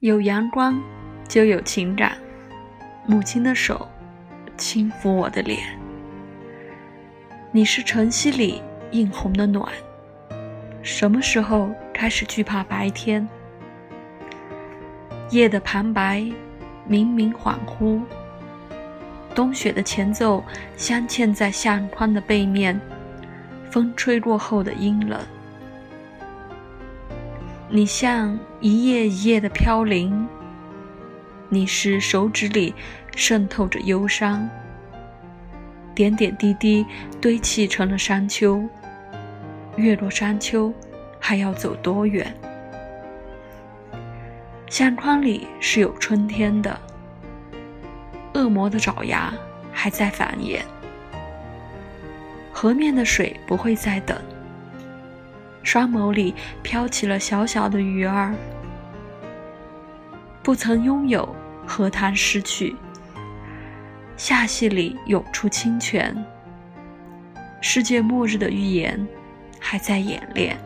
有阳光，就有情感。母亲的手轻抚我的脸。你是晨曦里映红的暖。什么时候开始惧怕白天？夜的旁白，明明恍惚。冬雪的前奏镶嵌在相框的背面，风吹过后的阴冷。你像一页一页的飘零，你是手指里渗透着忧伤，点点滴滴堆砌成了山丘。越过山丘，还要走多远？相框里是有春天的，恶魔的爪牙还在繁衍，河面的水不会再等。双眸里飘起了小小的鱼儿，不曾拥有，何谈失去？夏隙里涌出清泉，世界末日的预言还在演练。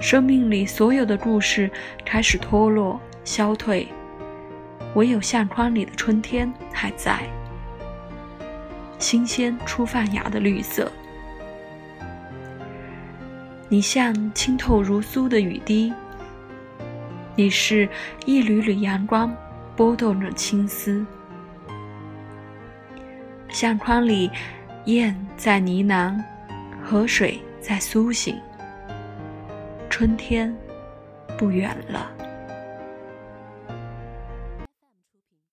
生命里所有的故事开始脱落消退，唯有相框里的春天还在，新鲜初泛芽的绿色。你像清透如酥的雨滴，你是一缕缕阳光，拨动着青丝。相框里，燕在呢喃，河水在苏醒。春天不远了。